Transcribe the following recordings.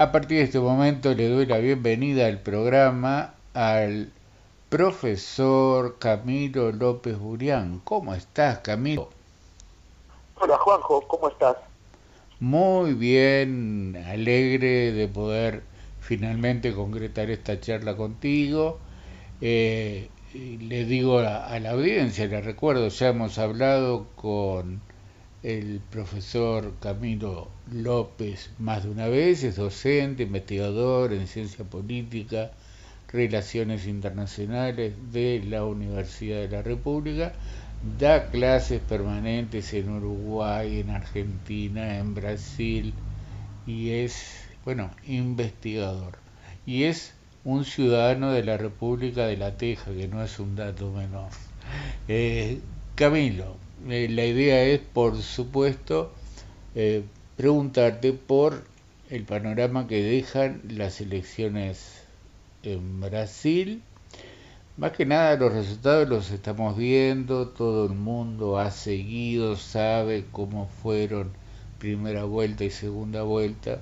A partir de este momento le doy la bienvenida al programa al profesor Camilo López Burián. ¿Cómo estás, Camilo? Hola, Juanjo, ¿cómo estás? Muy bien, alegre de poder finalmente concretar esta charla contigo. Eh, le digo a, la audiencia, le recuerdo, ya hemos hablado con el profesor Camilo López más de una vez, es docente, investigador en ciencia política, relaciones internacionales de la Universidad de la República, da clases permanentes en Uruguay, en Argentina, en Brasil y es, bueno, investigador. Y es un ciudadano de la República de la Teja, que no es un dato menor. Eh, Camilo, eh, la idea es, por supuesto, eh, preguntarte por el panorama que dejan las elecciones en Brasil. Más que nada los resultados los estamos viendo, todo el mundo ha seguido, sabe cómo fueron primera vuelta y segunda vuelta.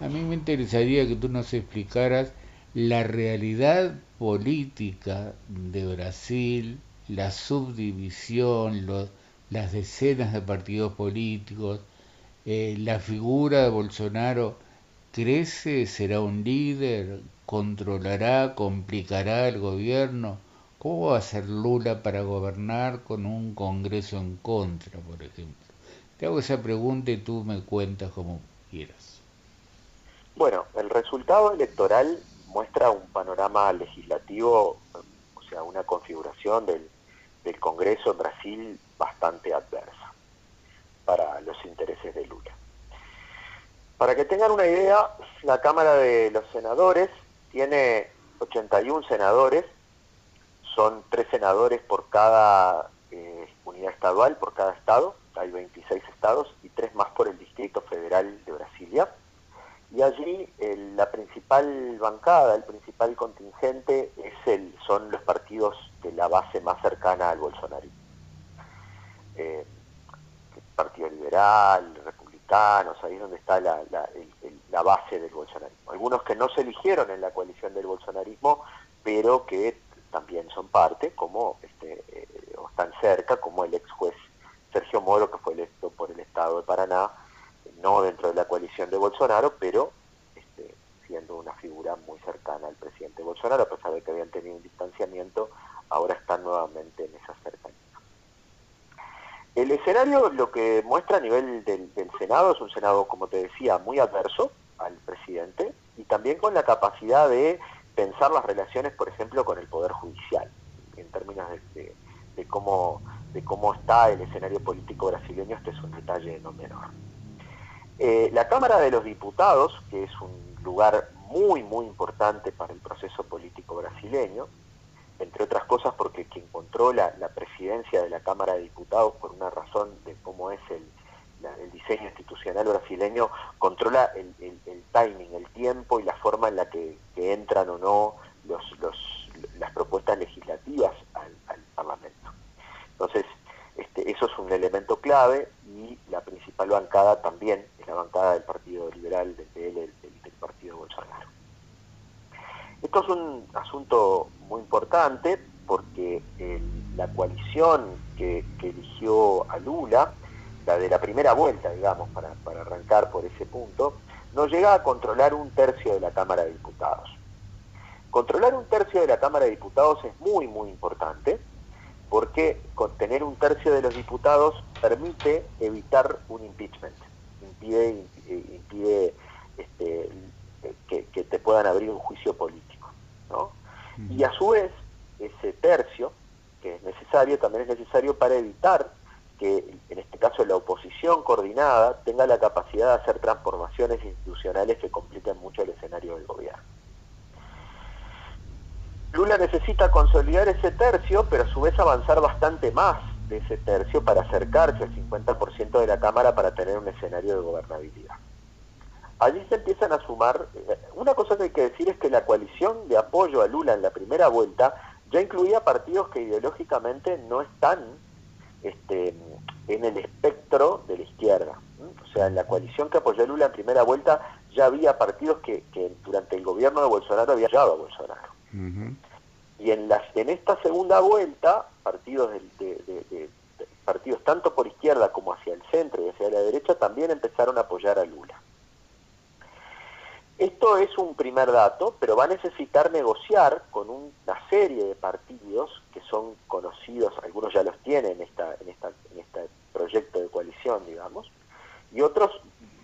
A mí me interesaría que tú nos explicaras la realidad política de Brasil, la subdivisión, los, las decenas de partidos políticos, eh, la figura de Bolsonaro crece, será un líder, controlará, complicará el gobierno. ¿Cómo va a ser Lula para gobernar con un Congreso en contra, por ejemplo? Te hago esa pregunta y tú me cuentas como quieras. Bueno, el resultado electoral muestra un panorama legislativo, o sea, una configuración del, del Congreso en Brasil bastante adversa para los intereses de Lula. Para que tengan una idea, la Cámara de los Senadores tiene 81 senadores, son tres senadores por cada eh, unidad estadual, por cada estado, hay 26 estados y tres más por el Distrito Federal de Brasilia. Y allí la principal bancada, el principal contingente es el, son los partidos de la base más cercana al bolsonarismo eh, Partido Liberal, Republicanos, ahí es donde está la, base del bolsonarismo. Algunos que no se eligieron en la coalición del bolsonarismo, pero que también son parte, como este, eh, o están cerca, como el ex juez Sergio Moro, que fue electo por el Estado de Paraná, no dentro de la coalición de Bolsonaro, pero este, siendo una figura muy cercana al presidente Bolsonaro, a pesar de que habían tenido un distanciamiento, ahora están nuevamente en esa cercanía. El escenario lo que muestra a nivel del, Senado es un Senado, como te decía, muy adverso al presidente y también con la capacidad de pensar las relaciones, por ejemplo, con el Poder Judicial, en términos de, cómo, de cómo está el escenario político brasileño, este es un detalle no menor. Eh, la Cámara de los Diputados, que es un lugar muy, muy importante para el proceso político brasileño, entre otras cosas porque quien controla la presidencia de la Cámara de Diputados por una razón de cómo es el, diseño institucional brasileño, controla el, timing, el tiempo y la forma en la que, entran o no los, las propuestas legislativas al, Parlamento. Entonces, este, eso es un elemento clave y la principal bancada también es la bancada del Partido Liberal, del PL, del Partido Bolsonaro. Esto es un asunto muy importante porque la coalición que, eligió a Lula, la de la primera vuelta, digamos, para, arrancar por ese punto, no llega a controlar un tercio de la Cámara de Diputados. Controlar un tercio de la Cámara de Diputados es muy, muy importante porque tener un tercio de los diputados permite evitar un impeachment, impide, impide este, que, te puedan abrir un juicio político. ¿no? Y a su vez, ese tercio, que es necesario, también es necesario para evitar que, en este caso, la oposición coordinada tenga la capacidad de hacer transformaciones institucionales que compliquen mucho el escenario del gobierno. Lula necesita consolidar ese tercio, pero a su vez avanzar bastante más de ese tercio para acercarse al 50% de la Cámara para tener un escenario de gobernabilidad allí se empiezan a sumar, eh, una cosa que hay que decir es que la coalición de apoyo a Lula en la primera vuelta ya incluía partidos que ideológicamente no están este, en el espectro de la izquierda. O sea, en la coalición que apoyó a Lula en primera vuelta ya había partidos que, durante el gobierno de Bolsonaro había llegado a Bolsonaro. Y en, en esta segunda vuelta, partidos de, partidos tanto por izquierda como hacia el centro y hacia la derecha también empezaron a apoyar a Lula. Esto es un primer dato, pero va a necesitar negociar con una serie de partidos que son conocidos, algunos ya los tienen en, esta, en, esta, en este proyecto de coalición, digamos, y otros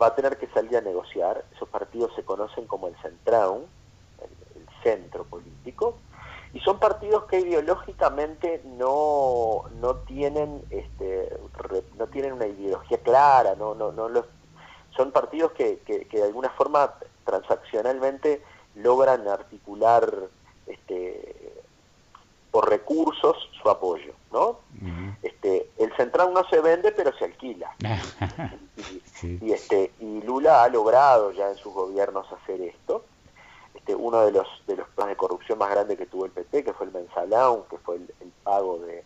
va a tener que salir a negociar. Esos partidos se conocen como el Centraun, el, centro político, y son partidos que ideológicamente no, no tienen este, no tienen una ideología clara, no, no, no los, son partidos que, que, que de alguna forma transaccionalmente logran articular este, por recursos su apoyo, ¿no? este, el central no se vende pero se alquila. y, este, y Lula ha logrado ya en sus gobiernos hacer esto. Uno de los de los planes de corrupción más grandes que tuvo el PT, que fue el mensalón, que fue el, pago de,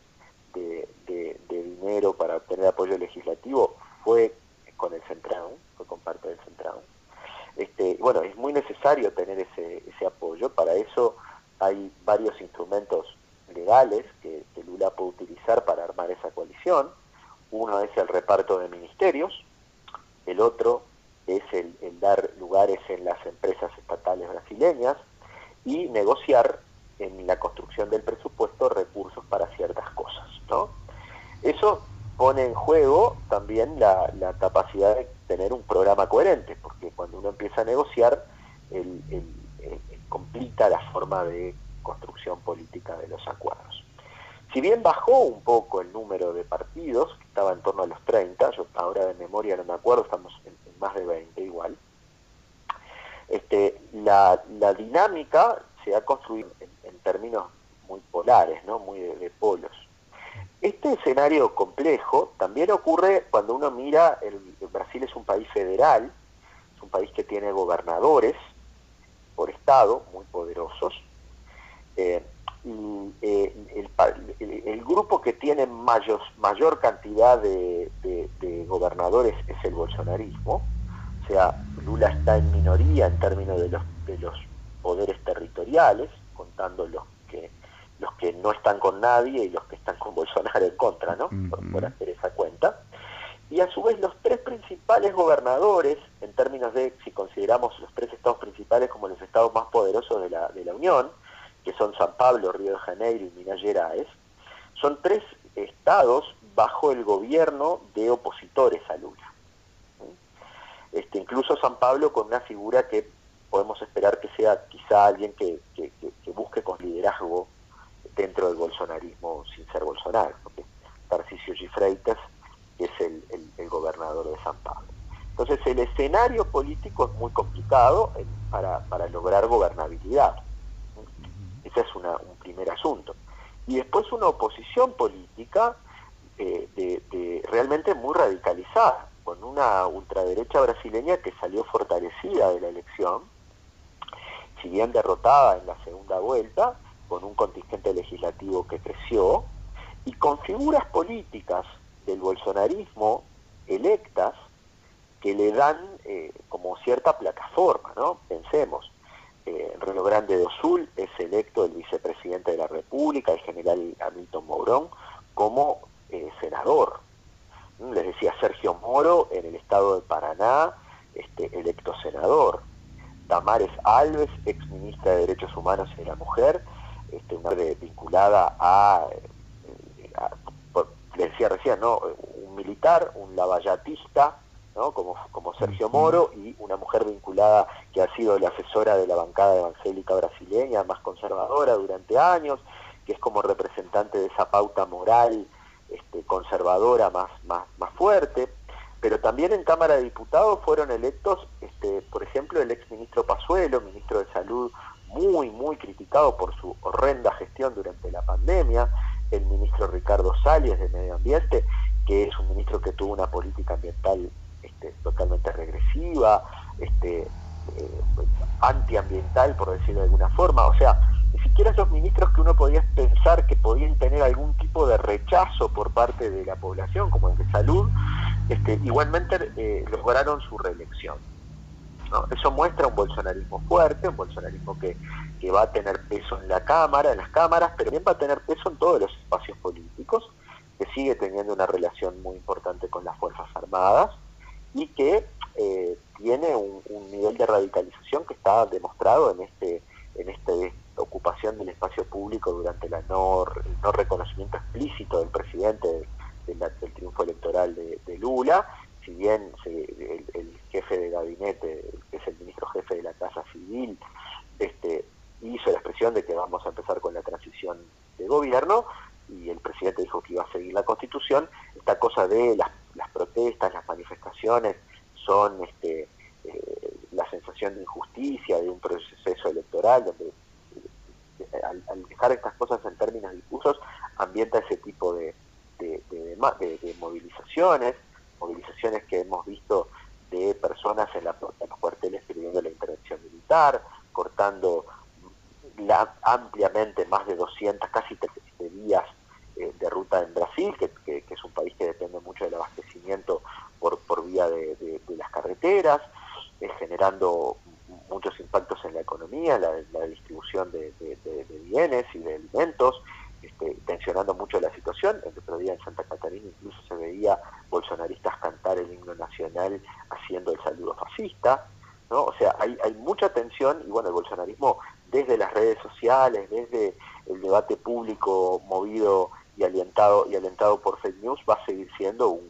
de, dinero para obtener apoyo legislativo, fue con el central, fue con parte del central. Este, bueno, es muy necesario tener ese, ese apoyo, para eso hay varios instrumentos legales que, Lula puede utilizar para armar esa coalición. Uno es el reparto de ministerios, el otro es el, dar lugares en las empresas estatales brasileñas y negociar en la construcción del presupuesto recursos para ciertas cosas. ¿no? Eso pone en juego también la, capacidad de tener un programa coherente, porque cuando uno empieza a negociar, el, complica la forma de construcción política de los acuerdos. Si bien bajó un poco el número de partidos, que estaba en torno a los 30, yo ahora de memoria no me acuerdo, estamos en, más de 20 igual, este, la, dinámica se ha construido en, términos muy polares, ¿no? muy de polos. Este escenario complejo también ocurre cuando uno mira, el, Brasil es un país federal, es un país que tiene gobernadores por estado muy poderosos, eh, y eh, el, grupo que tiene mayor, mayor cantidad de, gobernadores es el bolsonarismo, o sea, Lula está en minoría en términos de los, de los poderes territoriales, contando los que los que no están con nadie y los que están con Bolsonaro en contra, ¿no? por, hacer esa cuenta. Y a su vez los tres principales gobernadores, en términos de si consideramos los tres estados principales como los estados más poderosos de la, de la Unión, que son San Pablo, Río de Janeiro y Minas Gerais, son tres estados bajo el gobierno de opositores a Lula. Este, incluso San Pablo con una figura que podemos esperar que sea quizá alguien que, que, que busque con liderazgo dentro del bolsonarismo sin ser Bolsonaro, porque Tarcisio Gifreitas es el, gobernador de San Pablo. Entonces el escenario político es muy complicado para, lograr gobernabilidad. Ese es un primer asunto. Y después una oposición política eh, de, realmente muy radicalizada, con una ultraderecha brasileña que salió fortalecida de la elección, si bien derrotada en la segunda vuelta, con un contingente legislativo que creció, y con figuras políticas del bolsonarismo electas que le dan eh, como cierta plataforma, ¿no? Pensemos, eh, Río Grande do Sul es electo el vicepresidente de la República, el general Hamilton Mourón, como eh, senador. Les decía Sergio Moro en el estado de Paraná, este, electo senador. Damares Alves, ex ministra de Derechos Humanos y de la Mujer, este, una vinculada a, le decía recién, ¿no? un militar, un lavallatista, ¿no? como, como Sergio Moro, y una mujer vinculada que ha sido la asesora de la bancada evangélica brasileña, más conservadora durante años, que es como representante de esa pauta moral este, conservadora más, más, más fuerte. Pero también en Cámara de Diputados fueron electos, este, por ejemplo, el ex ministro Pazuelo, ministro de Salud muy, muy criticado por su horrenda gestión durante la pandemia, el ministro Ricardo Salles de Medio Ambiente, que es un ministro que tuvo una política ambiental este, totalmente regresiva, este, eh, antiambiental, por decirlo de alguna forma. O sea, ni siquiera esos ministros que uno podía pensar que podían tener algún tipo de rechazo por parte de la población, como el de salud, este, igualmente eh, lograron su reelección. Eso muestra un bolsonarismo fuerte, un bolsonarismo que, va a tener peso en la Cámara, en las cámaras, pero también va a tener peso en todos los espacios políticos, que sigue teniendo una relación muy importante con las Fuerzas Armadas y que eh, tiene un, nivel de radicalización que está demostrado en este en esta ocupación del espacio público durante la no, el no reconocimiento explícito del presidente del triunfo electoral de, Lula, si bien el, jefe de gabinete, que es el ministro jefe de la Casa Civil, este, hizo la expresión de que vamos a empezar con la transición de gobierno y el presidente dijo que iba a seguir la constitución, esta cosa de las, protestas, las manifestaciones, son este, eh, la sensación de injusticia de un proceso electoral, donde eh, al, dejar estas cosas en términos difusos, ambienta ese tipo de, movilizaciones, movilizaciones que hemos visto de personas en, la, los cuarteles pidiendo la intervención militar, cortando la, ampliamente más de 200, casi 300 días eh, de ruta en Brasil, que, es un país que depende mucho del abastecimiento por, por vía de, las carreteras, eh, generando muchos impactos en la economía, la, la distribución de, bienes y de alimentos, este, tensionando mucho la situación. El otro día en Santa Catarina incluso se veía bolsonaristas cantar el himno nacional haciendo el saludo fascista. ¿no? O sea, hay, hay mucha tensión y bueno, el bolsonarismo desde las redes sociales, desde el debate público movido y alentado, y alentado por fake news, va a seguir siendo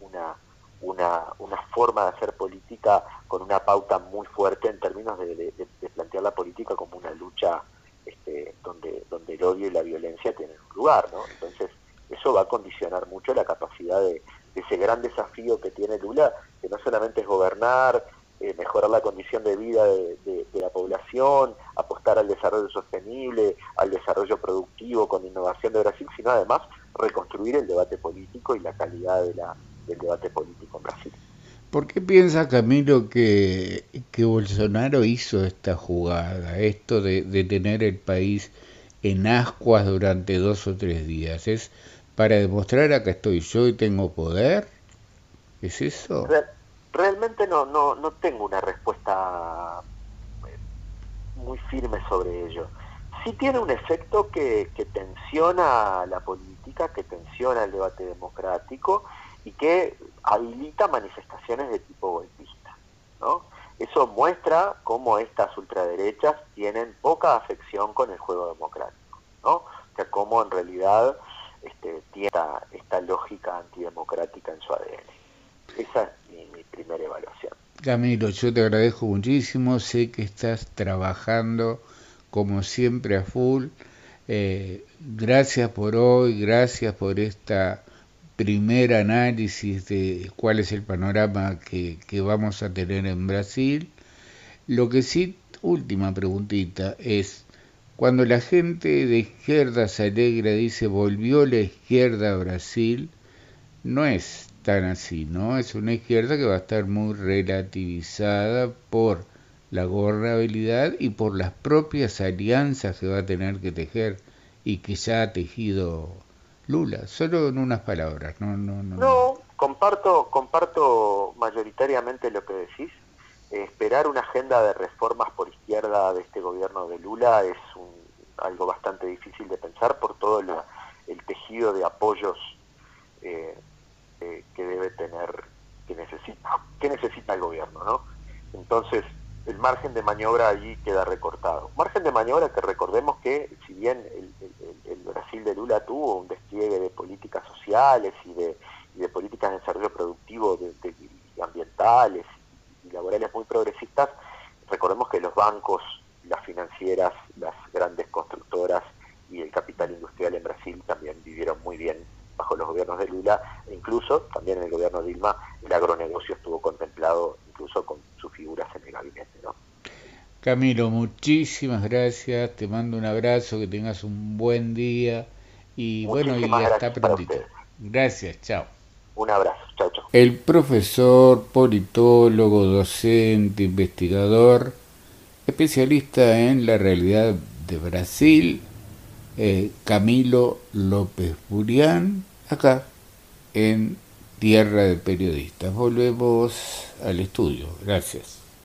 una, una, una, forma de hacer política con una pauta muy fuerte en términos de, plantear la política como una lucha este, donde, donde el odio y la violencia tienen un lugar, ¿no? Entonces, eso va a condicionar mucho la capacidad de, ese gran desafío que tiene Lula, que no solamente es gobernar, eh, mejorar la condición de vida de, la población, apostar al desarrollo sostenible, al desarrollo productivo con innovación de Brasil, sino además reconstruir el debate político y la calidad de la, del debate político en Brasil. ¿Por qué piensa Camilo que, que Bolsonaro hizo esta jugada, esto de, de tener el país en ascuas durante dos o tres días? ¿Es para demostrar acá estoy yo y tengo poder? ¿Es eso? realmente no, no, no tengo una respuesta eh, muy firme sobre ello. Sí tiene un efecto que, que tensiona la política, que tensiona el debate democrático y que habilita manifestaciones de tipo golpista. ¿no? Eso muestra cómo estas ultraderechas tienen poca afección con el juego democrático, ¿no? o sea, cómo en realidad este, tiene esta, esta lógica antidemocrática en su ADN. Esa es mi, primera evaluación. Camilo, yo te agradezco muchísimo, sé que estás trabajando como siempre a full. Eh, gracias por hoy, gracias por esta primer análisis de cuál es el panorama que, vamos a tener en Brasil. Lo que sí, última preguntita, es cuando la gente de izquierda se alegra, dice volvió la izquierda a Brasil, no es tan así, ¿no? Es una izquierda que va a estar muy relativizada por la gobernabilidad y por las propias alianzas que va a tener que tejer y que ya ha tejido Lula, solo en unas palabras, no, no, no. No, comparto, comparto mayoritariamente lo que decís. Esperar una agenda de reformas por izquierda de este gobierno de Lula es algo bastante difícil de pensar por todo el tejido de apoyos eh, eh, que debe tener, que necesita, que necesita el gobierno, ¿no? Entonces, el margen de maniobra allí queda recortado. Margen de maniobra que recordemos que, si bien el, Brasil de Lula tuvo un despliegue de políticas sociales y de, políticas de desarrollo productivo de, ambientales laborales muy progresistas, recordemos que los bancos, las financieras, las grandes constructoras y el capital industrial en Brasil también vivieron muy bien bajo los gobiernos de Lula, e incluso también en el gobierno de Dilma, el agronegocio estuvo contemplado incluso con sus figuras en el gabinete. ¿no? Camilo, muchísimas gracias, te mando un abrazo, que tengas un buen día y bueno, y hasta prontito. Gracias, chao. Un abrazo. El profesor, politólogo, docente, investigador, especialista en la realidad de Brasil, eh, Camilo López Burián, acá en Tierra de Periodistas. Volvemos al estudio. Gracias.